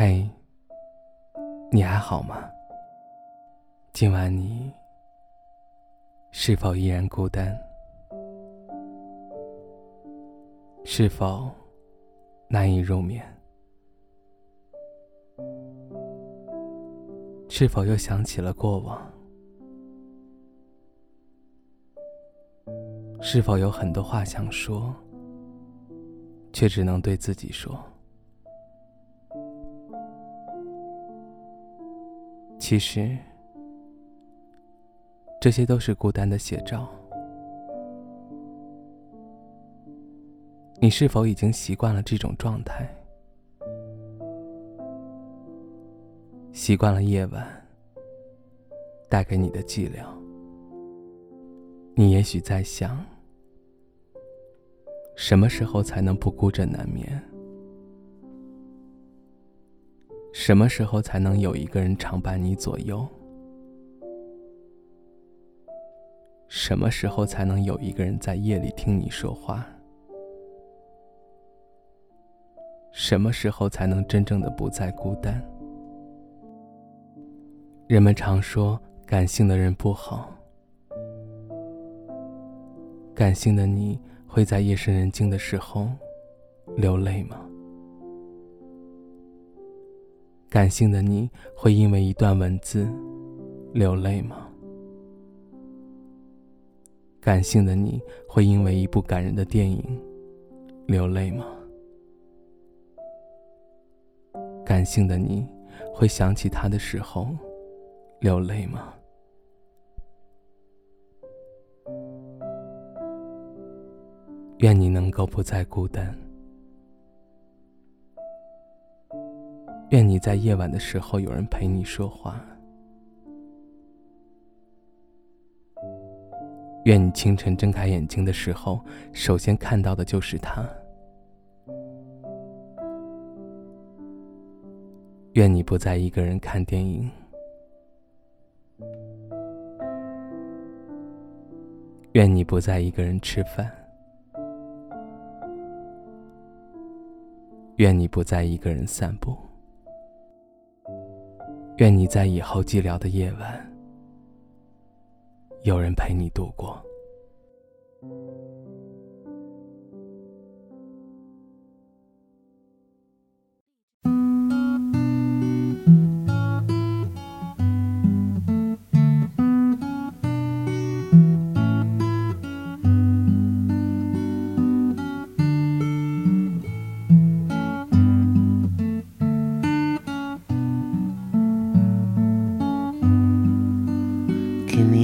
嘿，你还好吗？今晚你是否依然孤单？是否难以入眠？是否又想起了过往？是否有很多话想说，却只能对自己说？其实，这些都是孤单的写照。你是否已经习惯了这种状态？习惯了夜晚带给你的寂寥？你也许在想，什么时候才能不孤枕难眠？什么时候才能有一个人常伴你左右？什么时候才能有一个人在夜里听你说话？什么时候才能真正的不再孤单？人们常说感性的人不好，感性的你会在夜深人静的时候流泪吗？感性的你会因为一段文字流泪吗？感性的你会因为一部感人的电影流泪吗？感性的你会想起他的时候流泪吗？愿你能够不再孤单。愿你在夜晚的时候有人陪你说话。愿你清晨睁开眼睛的时候，首先看到的就是他。愿你不再一个人看电影。愿你不再一个人吃饭。愿你不再一个人散步。愿你在以后寂寥的夜晚，有人陪你度过。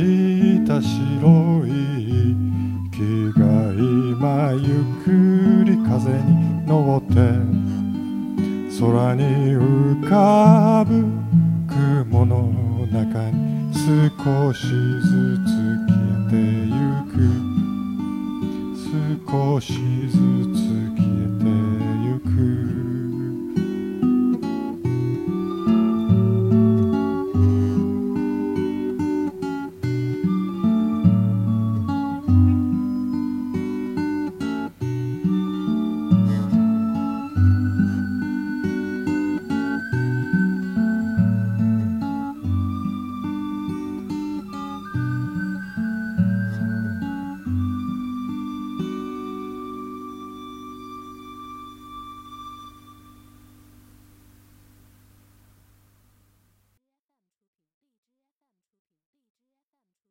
いた白い木が今ゆっくり風に登って空に浮かぶ雲の中に少しずつ消えてゆく少しずつ